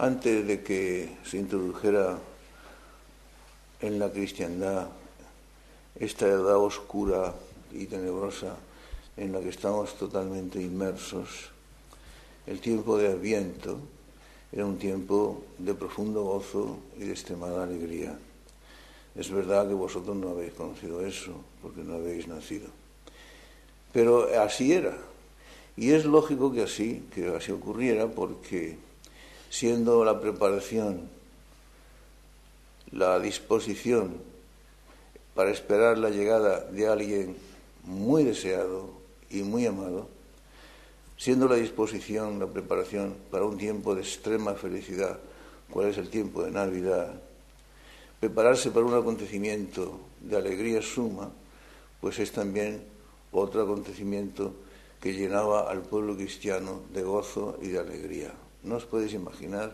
antes de que se introdujera en la cristiandad esta edad oscura y tenebrosa en la que estamos totalmente inmersos, el tiempo de Adviento era un tiempo de profundo gozo y de extremada alegría. Es verdad que vosotros no habéis conocido eso, porque no habéis nacido. Pero así era. Y es lógico que así, que así ocurriera, porque siendo la preparación, la disposición para esperar la llegada de alguien muy deseado y muy amado, siendo la disposición, la preparación para un tiempo de extrema felicidad, cuál es el tiempo de Navidad, prepararse para un acontecimiento de alegría suma, pues es también otro acontecimiento que llenaba al pueblo cristiano de gozo y de alegría. No os podéis imaginar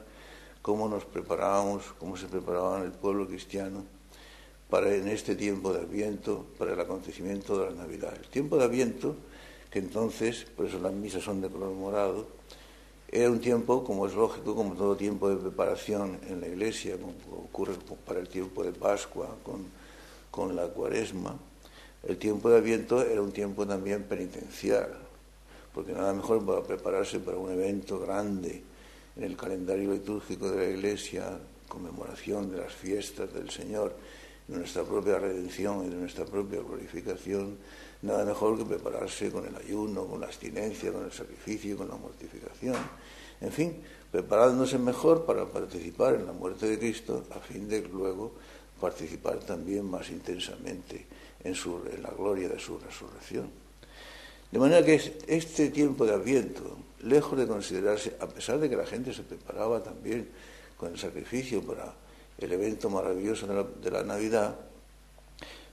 cómo nos preparábamos, cómo se preparaba el pueblo cristiano para en este tiempo de Adviento, para el acontecimiento de la Navidad. El tiempo de Adviento, que entonces, por eso las misas son de color morado, era un tiempo, como es lógico, como todo tiempo de preparación en la iglesia, como ocurre para el tiempo de Pascua, con, con la cuaresma. El tiempo de Adviento era un tiempo también penitencial, porque nada mejor para prepararse para un evento grande en el calendario litúrgico de la Iglesia, conmemoración de las fiestas del Señor, de nuestra propia redención y de nuestra propia glorificación, nada mejor que prepararse con el ayuno, con la abstinencia, con el sacrificio, con la mortificación, en fin, preparándose mejor para participar en la muerte de Cristo, a fin de luego participar también más intensamente en, en la gloria de su resurrección. De manera que este tiempo de Adviento, lejos de considerarse, a pesar de que la gente se preparaba también con el sacrificio para el evento maravilloso de la, Navidad,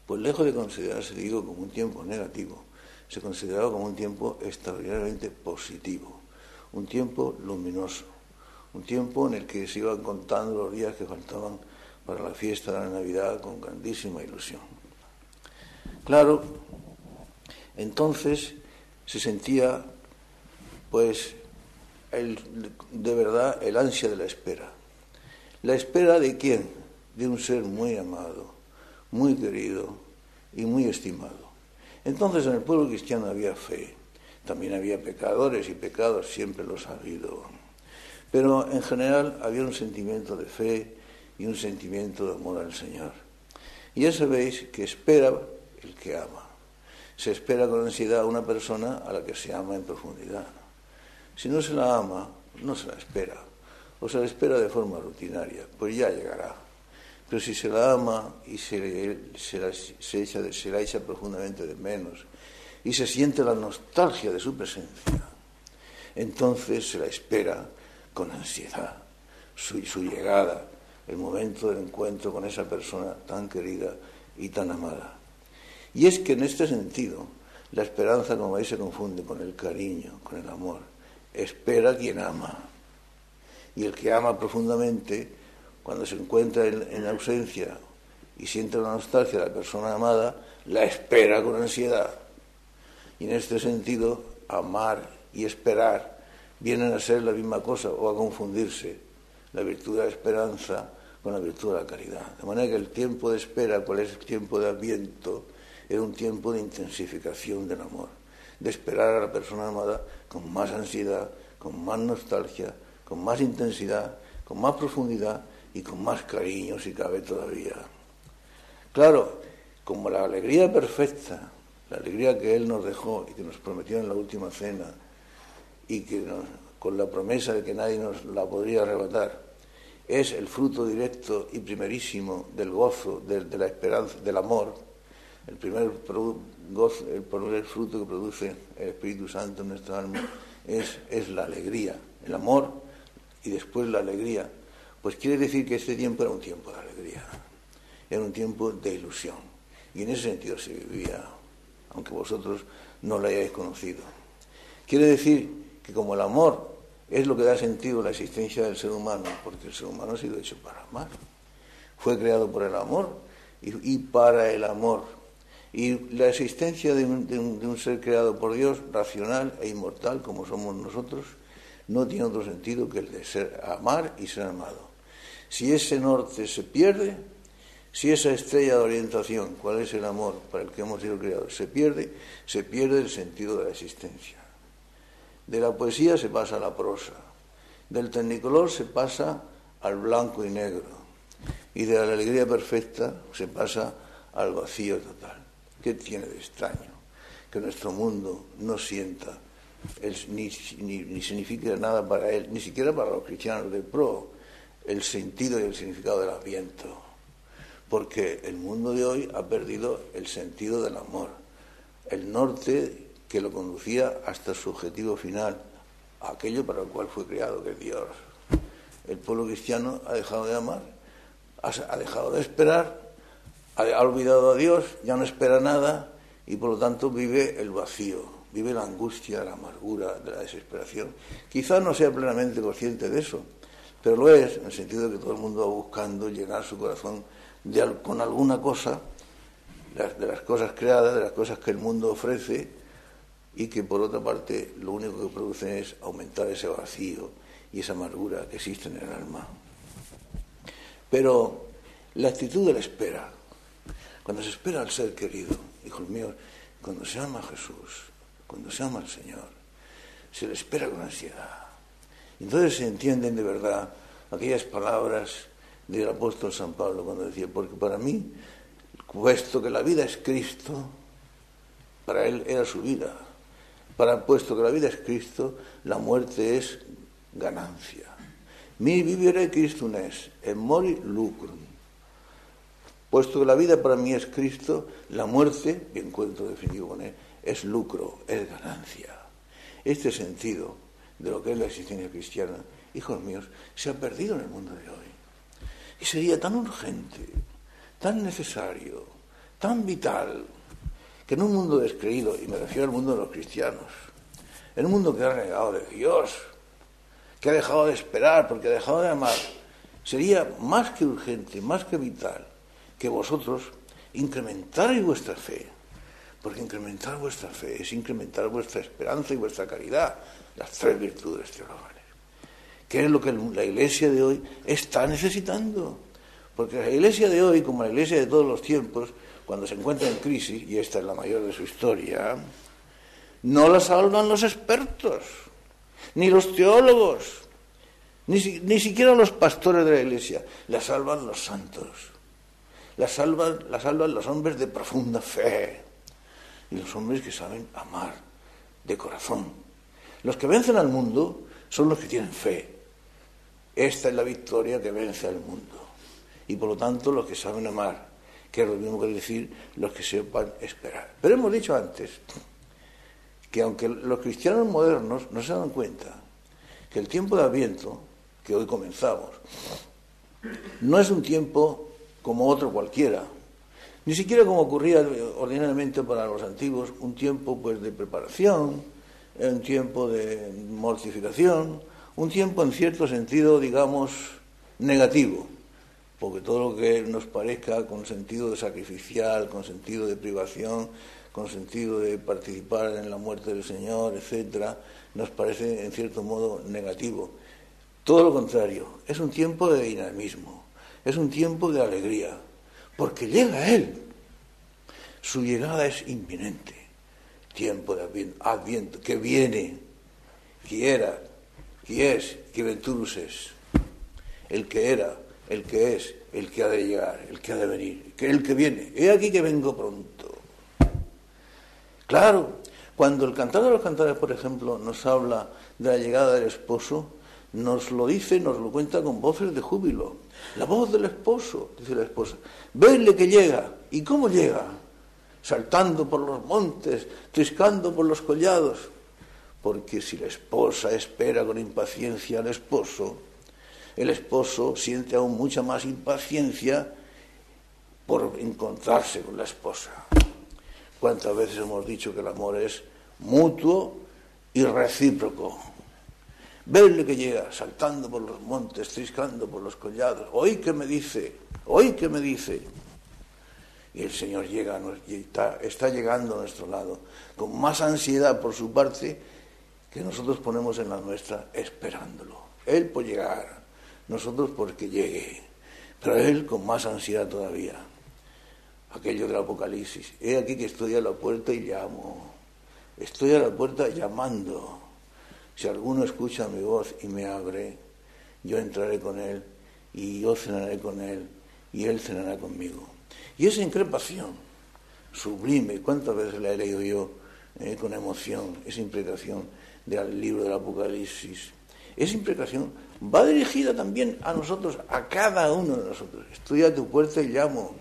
pues lejos de considerarse, digo, como un tiempo negativo, se consideraba como un tiempo extraordinariamente positivo, un tiempo luminoso, un tiempo en el que se iban contando los días que faltaban para la fiesta de la Navidad con grandísima ilusión. Claro, entonces se sentía, pues, de verdad el ansia de la espera. ¿La espera de quién? De un ser muy amado, muy querido y muy estimado. Entonces en el pueblo cristiano había fe, también había pecadores y pecados, siempre los ha habido. Pero en general había un sentimiento de fe y un sentimiento de amor al Señor. Y ya sabéis que espera el que ama se espera con ansiedad a una persona a la que se ama en profundidad. Si no se la ama, no se la espera, o se la espera de forma rutinaria, pues ya llegará. Pero si se la ama y se, se, la, echa, se echa profundamente de menos y se siente la nostalgia de su presencia, entonces se la espera con ansiedad su llegada, el momento del encuentro con esa persona tan querida y tan amada. Y es que en este sentido, la esperanza, como veis, se confunde con el cariño, con el amor. Espera quien ama. Y el que ama profundamente, cuando se encuentra en, ausencia y siente la nostalgia de la persona amada, la espera con ansiedad. Y en este sentido, amar y esperar vienen a ser la misma cosa o a confundirse la virtud de la esperanza con la virtud de la caridad. De manera que el tiempo de espera, cuál es el tiempo de adviento, era un tiempo de intensificación del amor, de esperar a la persona amada con más ansiedad, con más nostalgia, con más intensidad, con más profundidad y con más cariño si cabe todavía. Claro, como la alegría perfecta, la alegría que Él nos dejó y que nos prometió en la última cena, y que con la promesa de que nadie nos la podría arrebatar, es el fruto directo y primerísimo del gozo, de la esperanza, del amor, el primer, el fruto que produce el Espíritu Santo en nuestra alma es, es la alegría, el amor y después la alegría. Pues quiere decir que este tiempo era un tiempo de alegría, era un tiempo de ilusión. Y en ese sentido se vivía, aunque vosotros no lo hayáis conocido. Quiere decir que como el amor es lo que da sentido a la existencia del ser humano, porque el ser humano ha sido hecho para amar. Fue creado por el amor y para el amor y la existencia de un, ser creado por Dios, racional e inmortal como somos nosotros, no tiene otro sentido que el de ser amar y ser amado. Si ese norte se pierde, si esa estrella de orientación, cuál es el amor para el que hemos sido creados, se pierde, se pierde el sentido de la existencia. De la poesía se pasa a la prosa, del tecnicolor se pasa al blanco y negro, y de la alegría perfecta se pasa al vacío total. ¿Qué tiene de extraño? Que nuestro mundo no sienta ni, ni, ni significa nada para él, ni siquiera para los cristianos de pro, el sentido y el significado del adviento. Porque el mundo de hoy ha perdido el sentido del amor, el norte que lo conducía hasta su objetivo final, aquello para lo cual fue creado, que es Dios. El pueblo cristiano ha dejado de amar, ha dejado de esperar, ha olvidado a Dios, ya no espera nada y por lo tanto vive el vacío, vive la angustia, la amargura, de la desesperación. Quizás no sea plenamente consciente de eso, pero lo es en el sentido de que todo el mundo va buscando llenar su corazón con alguna cosa, de las cosas creadas, de las cosas que el mundo ofrece, y que por otra parte lo único que producen es aumentar ese vacío y esa amargura que existe en el alma. Pero la actitud de la espera, cuando se espera al ser querido, hijos míos, cuando se ama a Jesús, cuando se ama al Señor, se le espera con ansiedad. Entonces se entienden de verdad aquellas palabras del apóstol San Pablo cuando decía, porque para mí, puesto que la vida es Cristo, para él era su vida. Para puesto que la vida es Cristo, la muerte es ganancia. Mi vivere Christum es, en mori lucrum. Puesto que la vida para mí es Cristo, la muerte, y encuentro definitivo con él, es lucro, es ganancia. Este sentido de lo que es la existencia cristiana, hijos míos, se ha perdido en el mundo de hoy. Y sería tan urgente, tan necesario, tan vital, que en un mundo descreído, y me refiero al mundo de los cristianos, en un mundo que ha renegado de Dios, que ha dejado de esperar, porque ha dejado de amar, sería más que urgente, más que vital, que vosotros incrementarais vuestra fe, porque incrementar vuestra fe es incrementar vuestra esperanza y vuestra caridad, las tres virtudes teologales. ¿Qué es lo que la iglesia de hoy está necesitando? Porque la iglesia de hoy, como la iglesia de todos los tiempos, cuando se encuentra en crisis, y esta es la mayor de su historia, no la salvan los expertos ni los teólogos, ni, ni siquiera los pastores de la iglesia, la salvan los santos, la salvan, los hombres de profunda fe y los hombres que saben amar de corazón. Los que vencen al mundo son los que tienen fe. Esta es la victoria que vence al mundo. Y por lo tanto los que saben amar, que es lo mismo que decir los que sepan esperar. Pero hemos dicho antes que aunque los cristianos modernos no se dan cuenta que el tiempo de Adviento, que hoy comenzamos, no es un tiempo como otro cualquiera, ni siquiera como ocurría ordinariamente para los antiguos, un tiempo pues de preparación, un tiempo de mortificación, un tiempo en cierto sentido, digamos, negativo, porque todo lo que nos parezca con sentido de sacrificial, con sentido de privación, con sentido de participar en la muerte del Señor, etcétera, nos parece en cierto modo negativo. Todo lo contrario, es un tiempo de dinamismo, es un tiempo de alegría, porque llega Él. Su llegada es inminente. Tiempo de adviento, que viene, que era, que es, que venturus es. El que era, el que es, el que ha de llegar, el que ha de venir, el que viene. He aquí que vengo pronto. Claro, cuando el cantar de los cantares, por ejemplo, nos habla de la llegada del esposo, nos lo dice, nos lo cuenta con voces de júbilo. La voz del esposo, dice la esposa. Vedle que llega. ¿Y cómo llega? Saltando por los montes, triscando por los collados. Porque si la esposa espera con impaciencia al esposo, el esposo siente aún mucha más impaciencia por encontrarse con la esposa. ¿Cuántas veces hemos dicho que el amor es mutuo y recíproco? Verle que llega saltando por los montes, triscando por los collados. Hoy que me dice, hoy que me dice. Y el Señor llega está llegando a nuestro lado con más ansiedad por su parte que nosotros ponemos en la nuestra esperándolo. Él por llegar, nosotros porque llegue, pero Él con más ansiedad todavía. Aquello del Apocalipsis. He aquí que estoy a la puerta y llamo. Estoy a la puerta llamando. Si alguno escucha mi voz y me abre, yo entraré con Él y yo cenaré con Él y Él cenará conmigo. Y esa increpación sublime, ¿cuántas veces la he leído yo eh, con emoción, esa imprecación del libro del Apocalipsis? Esa imprecación va dirigida también a nosotros, a cada uno de nosotros. Estoy tu puerta y llamo.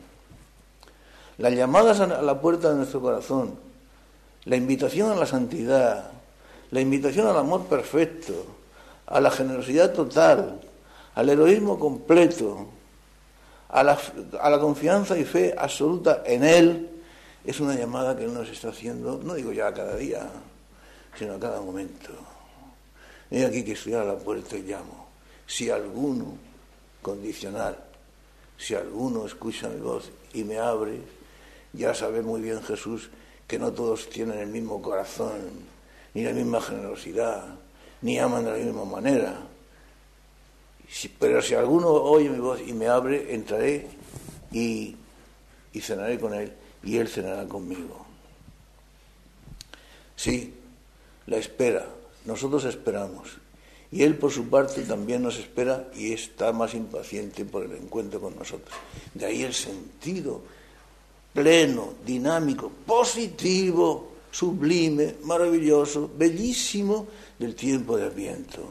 Las llamadas a la puerta de nuestro corazón, la invitación a la santidad, la invitación al amor perfecto, a la generosidad total, al heroísmo completo, a la, a confianza y fe absoluta en Él, es una llamada que Él nos está haciendo, no digo ya cada día, sino a cada momento. He aquí que estoy a la puerta y llamo. Si alguno, condicional, si alguno escucha mi voz y me abre, ya sabe muy bien Jesús que no todos tienen el mismo corazón, ni la misma generosidad, ni aman de la misma manera. pero si alguno oye mi voz y me abre, entraré y, y cenaré con él y él cenará conmigo. Sí, la espera, nosotros esperamos. Y Él, por su parte, también nos espera y está más impaciente por el encuentro con nosotros. De ahí el sentido pleno, dinámico, positivo, sublime, maravilloso, bellísimo del tiempo de Adviento.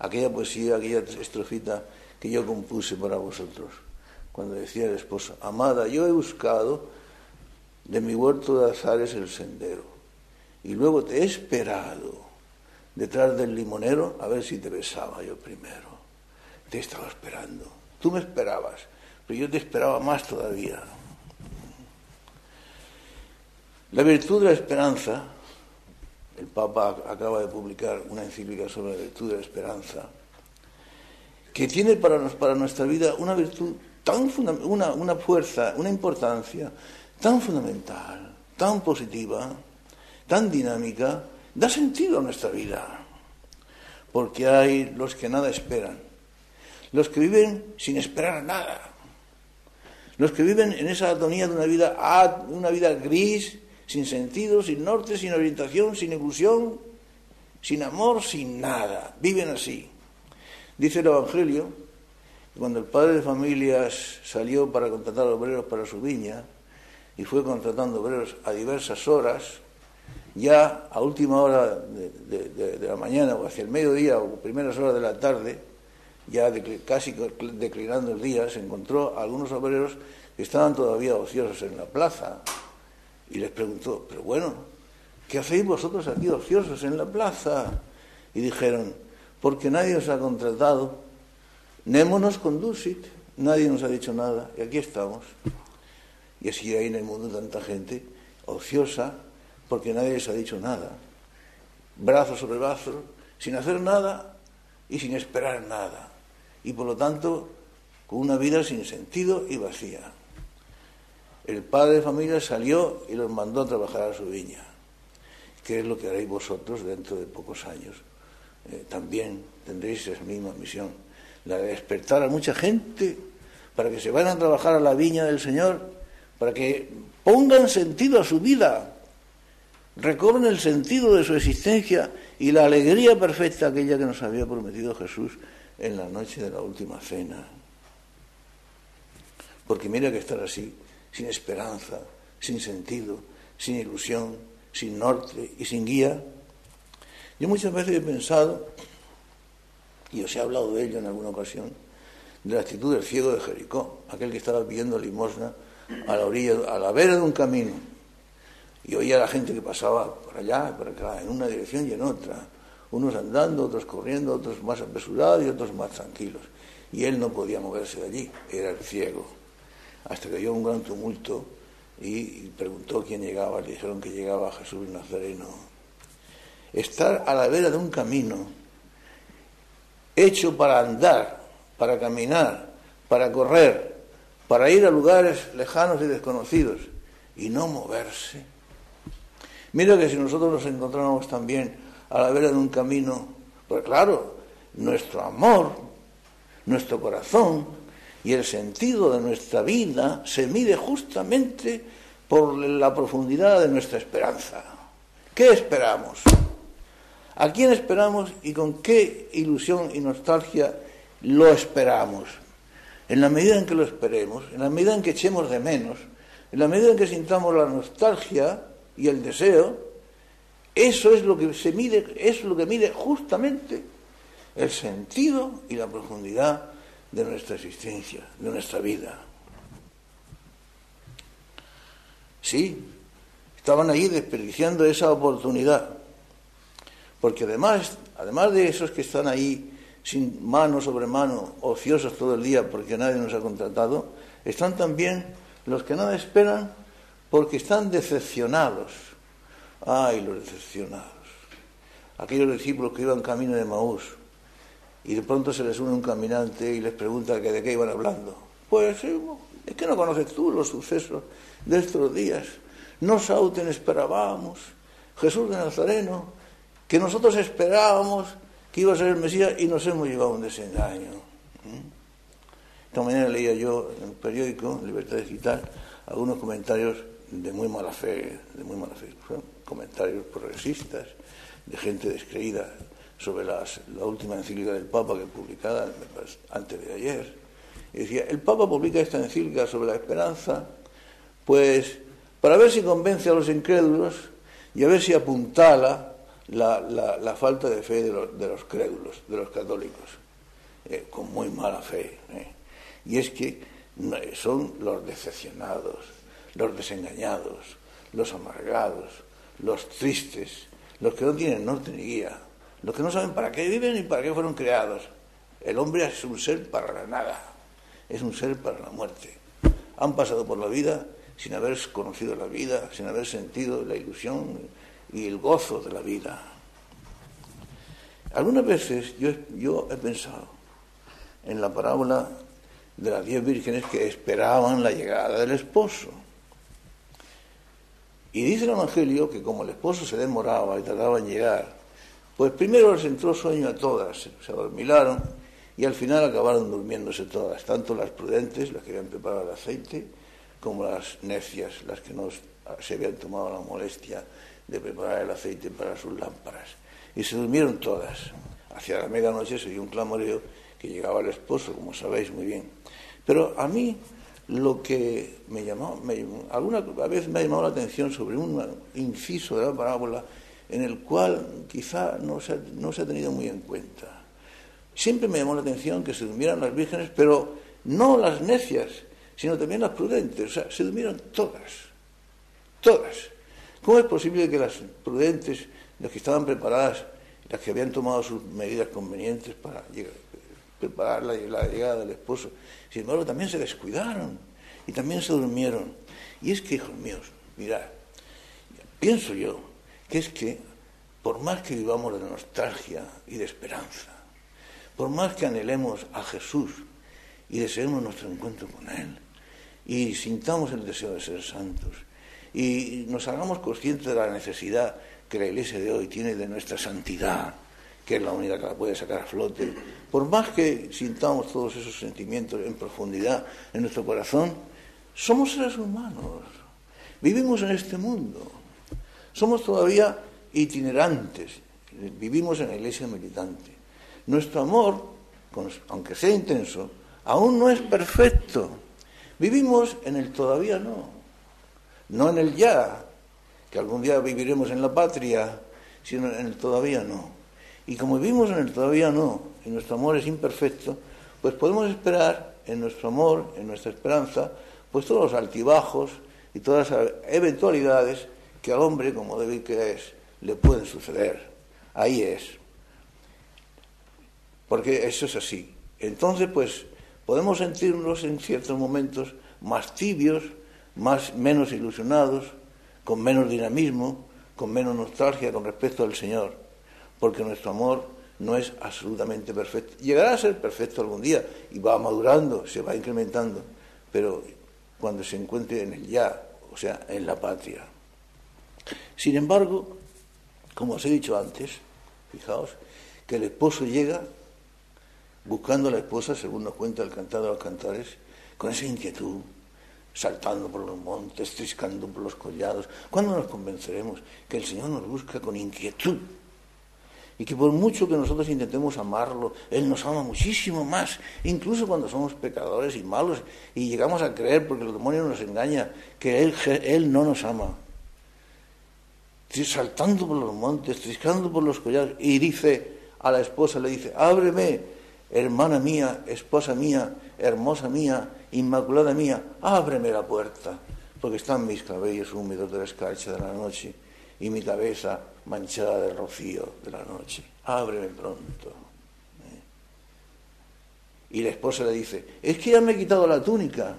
Aquella poesía, aquella estrofita que yo compuse para vosotros, cuando decía el esposo, amada, yo he buscado de mi huerto de azares el sendero, y luego te he esperado detrás del limonero a ver si te besaba yo primero. Te estaba esperando. Tú me esperabas, pero yo te esperaba más todavía. La virtud de la esperanza, el Papa acaba de publicar una encíclica sobre la virtud de la esperanza, que tiene para, para nuestra vida una virtud tan una, una fuerza, una importancia tan fundamental, tan positiva, tan dinámica, da sentido a nuestra vida. Porque hay los que nada esperan, los que viven sin esperar nada, los que viven en esa atonía de una vida, una vida gris, sin sentido, sin norte, sin orientación, sin ilusión, sin amor, sin nada. Viven así. Dice el Evangelio que cuando el padre de familias salió para contratar obreros para su viña y fue contratando obreros a diversas horas, ya a última hora de, la mañana o hacia el mediodía o primeras horas de la tarde, ya casi declinando el día, se encontró a algunos obreros que estaban todavía ociosos en la plaza y les preguntó, pero bueno, ¿qué hacéis vosotros aquí ociosos en la plaza? Y dijeron, porque nadie os ha contratado, némonos conducit, nadie nos ha dicho nada y aquí estamos. Y así hay en el mundo tanta gente ociosa porque nadie les ha dicho nada. Brazo sobre brazo, sin hacer nada y sin esperar nada. Y por lo tanto, con una vida sin sentido y vacía. El padre de familia salió y los mandó a trabajar a su viña. ¿Qué es lo que haréis vosotros dentro de pocos años? Eh, también tendréis esa misma misión, la de despertar a mucha gente para que se vayan a trabajar a la viña del Señor, para que pongan sentido a su vida, recobren el sentido de su existencia y la alegría perfecta aquella que nos había prometido Jesús en la noche de la última cena. Porque mira que estar así, sin esperanza, sin sentido, sin ilusión, sin norte y sin guía. Yo muchas veces he pensado, y os he hablado de ello en alguna ocasión, de la actitud del ciego de Jericó, aquel que estaba pidiendo limosna a la orilla, a la vera de un camino y oía a la gente que pasaba por allá, por acá, en una dirección y en otra, unos andando, otros corriendo, otros más apresurados y otros más tranquilos. Y él no podía moverse de allí, era el ciego. Hasta que oyó un gran tumulto y preguntó quién llegaba, le dijeron que llegaba Jesús Nazareno. Estar a la vera de un camino hecho para andar, para caminar, para correr, para ir a lugares lejanos y desconocidos y no moverse Mira que si nosotros nos encontráramos también a la vera de un camino. Pues claro, nuestro amor, nuestro corazón y el sentido de nuestra vida se mide justamente por la profundidad de nuestra esperanza. ¿Qué esperamos? ¿A quién esperamos y con qué ilusión y nostalgia lo esperamos? En la medida en que lo esperemos, en la medida en que echemos de menos, en la medida en que sintamos la nostalgia y el deseo, eso es lo que se mide, es lo que mide justamente el sentido y la profundidad de nuestra existencia, de nuestra vida. Sí, estaban ahí desperdiciando esa oportunidad, porque además, además de esos que están ahí sin mano sobre mano, ociosos todo el día porque nadie nos ha contratado, están también los que nada esperan porque están decepcionados. Ay, los decepcionados. Aquellos discípulos que iban camino de Maús y de pronto se les une un caminante y les pregunta que de qué iban hablando. Pues eh, es que no conoces tú los sucesos de estos días. No Sauten esperábamos, Jesús de Nazareno, que nosotros esperábamos que iba a ser el Mesías y nos hemos llevado un desengaño. Esta mañana leía yo en el periódico Libertad Digital algunos comentarios de muy mala fe, de muy mala fe, comentarios progresistas, de gente descreída sobre la última encíclica del Papa que publicada antes de ayer. Y decía, el Papa publica esta encíclica sobre la esperanza, pues para ver si convence a los incrédulos y a ver si apuntala la, falta de fe de los, crédulos, de los católicos, eh, con muy mala fe. Eh. Y es que son los decepcionados, los desengañados, los amargados, los tristes, los que no tienen norte ni guía, los que no saben para qué viven ni para qué fueron creados. El hombre es un ser para la nada, es un ser para la muerte. Han pasado por la vida sin haber conocido la vida, sin haber sentido la ilusión y el gozo de la vida. Algunas veces yo, yo he pensado en la parábola de las diez vírgenes que esperaban la llegada del esposo. Y dice el Evangelio que como el esposo se demoraba y tardaba en llegar, pues primero les entró sueño a todas, se adormilaron y al final acabaron durmiéndose todas, tanto las prudentes, las que habían preparado el aceite, como las necias, las que no se habían tomado la molestia de preparar el aceite para sus lámparas. Y se durmieron todas. Hacia la medianoche se dio un clamoreo que llegaba el esposo, como sabéis muy bien. Pero a mí lo que me llamó, alguna vez me ha llamado la atención sobre un inciso de la parábola en el cual quizá no se, no se ha tenido muy en cuenta. Siempre me llamó la atención que se durmieran las vírgenes, pero no las necias, sino también las prudentes. O sea, se durmieron todas, todas. ¿Cómo es posible que las prudentes, las que estaban preparadas, las que habían tomado sus medidas convenientes para preparar la, la llegada del esposo, sin embargo también se descuidaron y también se durmieron? Y es que, hijos míos, mirad, pienso yo que es que por más que vivamos de nostalgia y de esperanza, por más que anhelemos a Jesús y deseemos nuestro encuentro con Él, y sintamos el deseo de ser santos y nos hagamos conscientes de la necesidad que la Iglesia de hoy tiene de nuestra santidad, que es la única que la puede sacar a flote, por más que sintamos todos esos sentimientos en profundidad en nuestro corazón, somos seres humanos, vivimos en este mundo, somos todavía itinerantes, vivimos en la iglesia militante. Nuestro amor, aunque sea intenso, aún no es perfecto. Vivimos en el todavía no, no en el ya, que algún día viviremos en la patria, sino en el todavía no. Y como vivimos en el todavía no, y nuestro amor es imperfecto, pues podemos esperar en nuestro amor, en nuestra esperanza, pues todos los altibajos y todas las eventualidades que al hombre, como débil que es, le pueden suceder. Ahí es. Porque eso es así. Entonces, pues, podemos sentirnos en ciertos momentos más tibios, más, menos ilusionados, con menos dinamismo, con menos nostalgia con respecto al Señor, porque nuestro amor no es absolutamente perfecto. Llegará a ser perfecto algún día y va madurando, se va incrementando, pero cuando se encuentre en el ya, o sea, en la patria. Sin embargo, como os he dicho antes, Fijaos que el esposo llega buscando a la esposa, según nos cuenta el cantado de los cantares, con esa inquietud, saltando por los montes, triscando por los collados. ¿Cuándo nos convenceremos que el Señor nos busca con inquietud? Y que por mucho que nosotros intentemos amarlo, Él nos ama muchísimo más, incluso cuando somos pecadores y malos y llegamos a creer, porque el demonio nos engaña, que él no nos ama. Saltando por los montes, triscando por los collados, y dice a la esposa, le dice, ábreme, hermana mía, esposa mía, hermosa mía, inmaculada mía, ábreme la puerta, porque están mis cabellos húmedos de la escarcha de la noche y mi cabeza manchada del rocío de la noche. Ábreme pronto. ¿eh? Y la esposa le dice, es que ya me he quitado la túnica,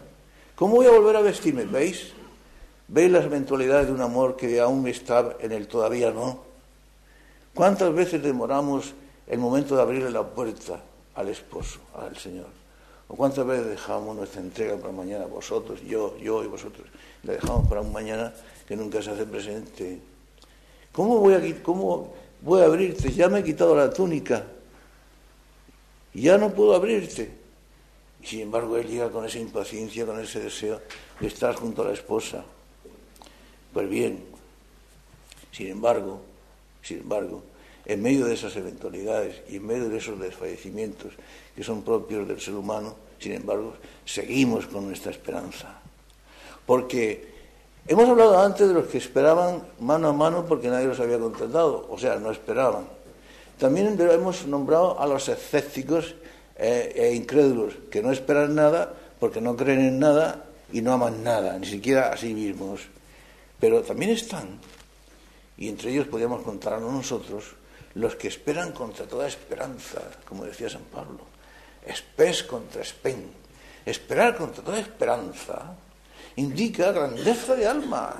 ¿cómo voy a volver a vestirme? ¿Veis? ¿Veis las eventualidades de un amor que aún está en el todavía no? ¿Cuántas veces demoramos el momento de abrirle la puerta al esposo, al Señor? ¿O cuántas veces dejamos nuestra entrega para mañana? Vosotros, yo, yo y vosotros. La dejamos para un mañana que nunca se hace presente. ¿Cómo voy a, cómo abrirte? Ya me he quitado la túnica. Ya no puedo abrirte. Y sin embargo, él llega con esa impaciencia, con ese deseo de estar junto a la esposa. Pues bien, sin embargo, sin embargo, en medio de esas eventualidades y en medio de esos desfallecimientos que son propios del ser humano, sin embargo, seguimos con nuestra esperanza. Porque hemos hablado antes de los que esperaban mano a mano porque nadie los había contratado, o sea, no esperaban. También hemos nombrado a los escépticos eh, e incrédulos, que no esperan nada porque no creen en nada y no aman nada, ni siquiera a sí mismos. Pero también están, y entre ellos podríamos contarnos nosotros, los que esperan contra toda esperanza, como decía San Pablo. Espes contra espen. Esperar contra toda esperanza indica grandeza de alma,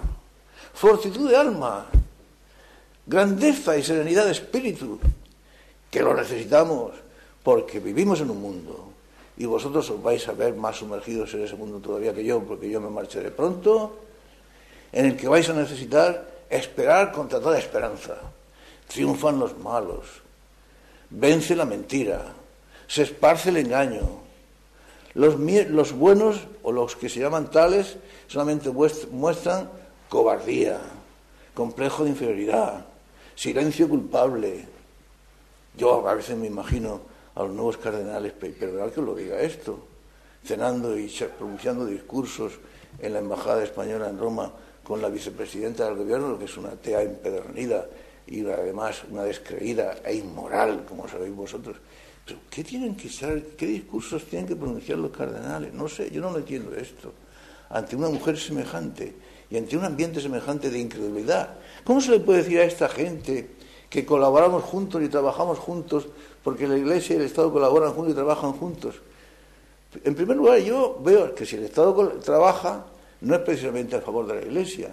fortitud de alma, grandeza y serenidad de espíritu, que lo necesitamos porque vivimos en un mundo y vosotros os vais a ver más sumergidos en ese mundo todavía que yo, porque yo me marcharé pronto, en el que vais a necesitar esperar contra toda esperanza triunfan los malos, vence la mentira, se esparce el engaño. Los, los buenos, o los que se llaman tales, solamente muestran cobardía, complejo de inferioridad, silencio culpable. Yo a veces me imagino a los nuevos cardenales, perdonad que os lo diga esto, cenando y pronunciando discursos en la Embajada Española en Roma con la vicepresidenta del gobierno, que es una tea empedernida y además una descreída e inmoral, como sabéis vosotros. Pero ¿qué tienen que ser, qué discursos tienen que pronunciar los cardenales? No sé, yo no lo entiendo esto. Ante una mujer semejante y ante un ambiente semejante de incredulidad, ¿cómo se le puede decir a esta gente que colaboramos juntos y trabajamos juntos porque la Iglesia y el Estado colaboran juntos y trabajan juntos? En primer lugar, yo veo que si el Estado trabaja, no es precisamente a favor de la Iglesia,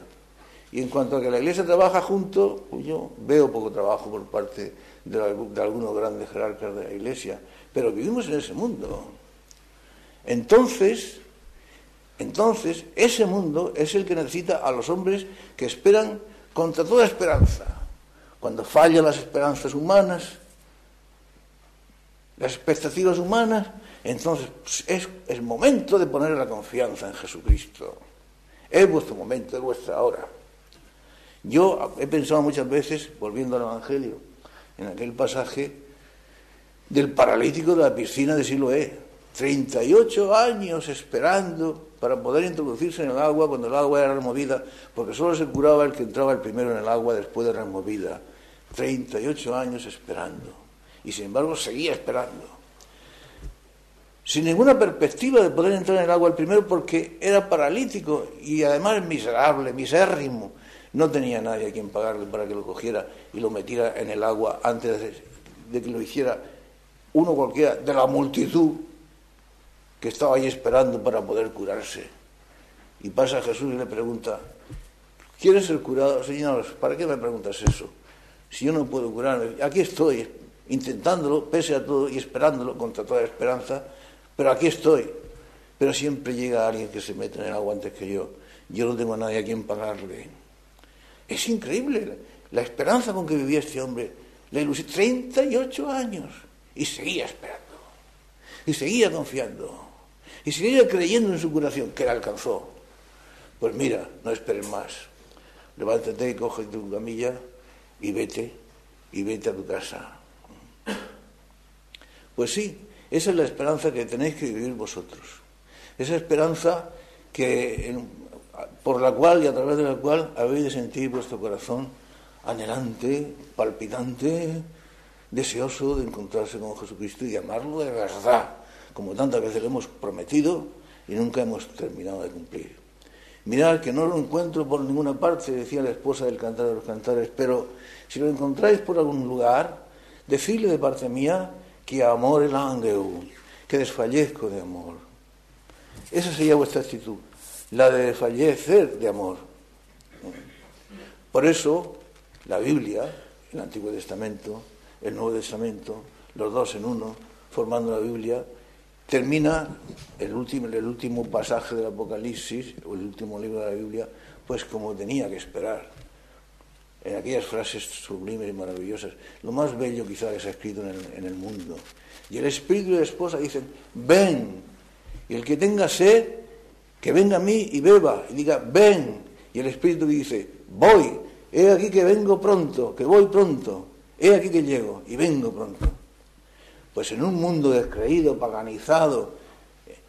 y en cuanto a que la Iglesia trabaja junto, pues yo veo poco trabajo por parte de, algunos grandes jerarcas de la Iglesia, pero vivimos en ese mundo. Entonces, entonces, ese mundo es el que necesita a los hombres que esperan contra toda esperanza. Cuando fallan las esperanzas humanas, las expectativas humanas, entonces pues, es el momento de poner la confianza en Jesucristo. Es vuestro momento, es vuestra hora. Yo he pensado muchas veces, volviendo al Evangelio, en aquel pasaje del paralítico de la piscina de Siloé. 38 años esperando para poder introducirse en el agua cuando el agua era removida, porque solo se curaba el que entraba el primero en el agua después de removida. 38 años esperando. Y sin embargo seguía esperando. Sin ninguna perspectiva de poder entrar en el agua el primero porque era paralítico y además miserable, misérrimo no tenía nadie a quien pagarle para que lo cogiera y lo metiera en el agua antes de, que lo hiciera uno cualquiera de la multitud que estaba ahí esperando para poder curarse. Y pasa Jesús y le pregunta, ¿quieres ser curado? Señor, ¿para qué me preguntas eso? Si yo no puedo curarme, aquí estoy intentándolo, pese a todo y esperándolo contra toda esperanza, pero aquí estoy. Pero siempre llega alguien que se mete en el agua antes que yo. Yo no tengo a nadie a quien pagarle. Es increíble la esperanza con que vivía este hombre, La ilusión, 38 años. Y seguía esperando. Y seguía confiando. Y seguía creyendo en su curación, que la alcanzó. Pues mira, no esperes más. Levántate y coge tu camilla y vete, y vete a tu casa. Pues sí, esa es la esperanza que tenéis que vivir vosotros. Esa esperanza que, por la cual y a través de la cual habéis de sentir vuestro corazón anhelante, palpitante, deseoso de encontrarse con Jesucristo y amarlo de verdad, como tantas veces le hemos prometido y nunca hemos terminado de cumplir. Mirad que no lo encuentro por ninguna parte, decía la esposa del cantar de los cantares, pero si lo encontráis por algún lugar, decidle de parte mía que amor el ángel, que desfallezco de amor. Esa sería vuestra actitud, la de desfallecer de amor. Por eso, la Biblia, el Antiguo Testamento, el Nuevo Testamento, los dos en uno, formando la Biblia, termina el último, el último pasaje del Apocalipsis, o el último libro de la Biblia, pues como tenía que esperar, en aquellas frases sublimes y maravillosas, lo más bello quizá que se ha escrito en el, mundo. Y el espíritu y la esposa dicen, ven, y el que tenga sed, que venga a mí y beba, y diga, ven, y el espíritu dice, voy, he aquí que vengo pronto, que voy pronto, he aquí que llego, y vengo pronto. Pues en un mundo descreído, paganizado,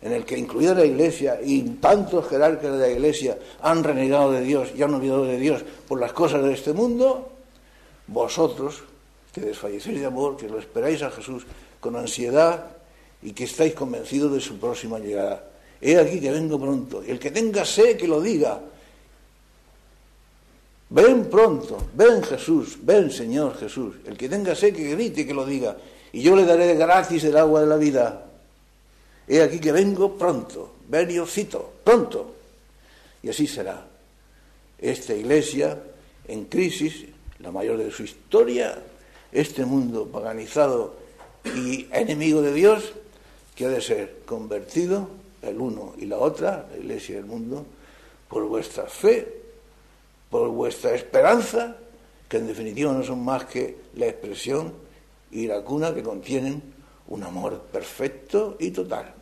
en el que incluida la Iglesia y tantos jerarcas de la Iglesia han renegado de Dios y han olvidado de Dios por las cosas de este mundo, vosotros, que desfallecéis de amor, que lo esperáis a Jesús con ansiedad y que estáis convencidos de su próxima llegada. He aquí que vengo pronto. El que tenga sed, que lo diga. Ven pronto, ven Jesús, ven Señor Jesús. El que tenga sed, que grite que lo diga y yo le daré gratis el agua de la vida. He aquí que vengo pronto, venio cito, pronto. Y así será. Esta iglesia en crisis, la mayor de su historia, este mundo paganizado y enemigo de Dios, que ha de ser convertido, el uno y la otra, la iglesia y el mundo, por vuestra fe, por vuestra esperanza, que en definitiva no son más que la expresión y la cuna que contienen un amor perfecto y total.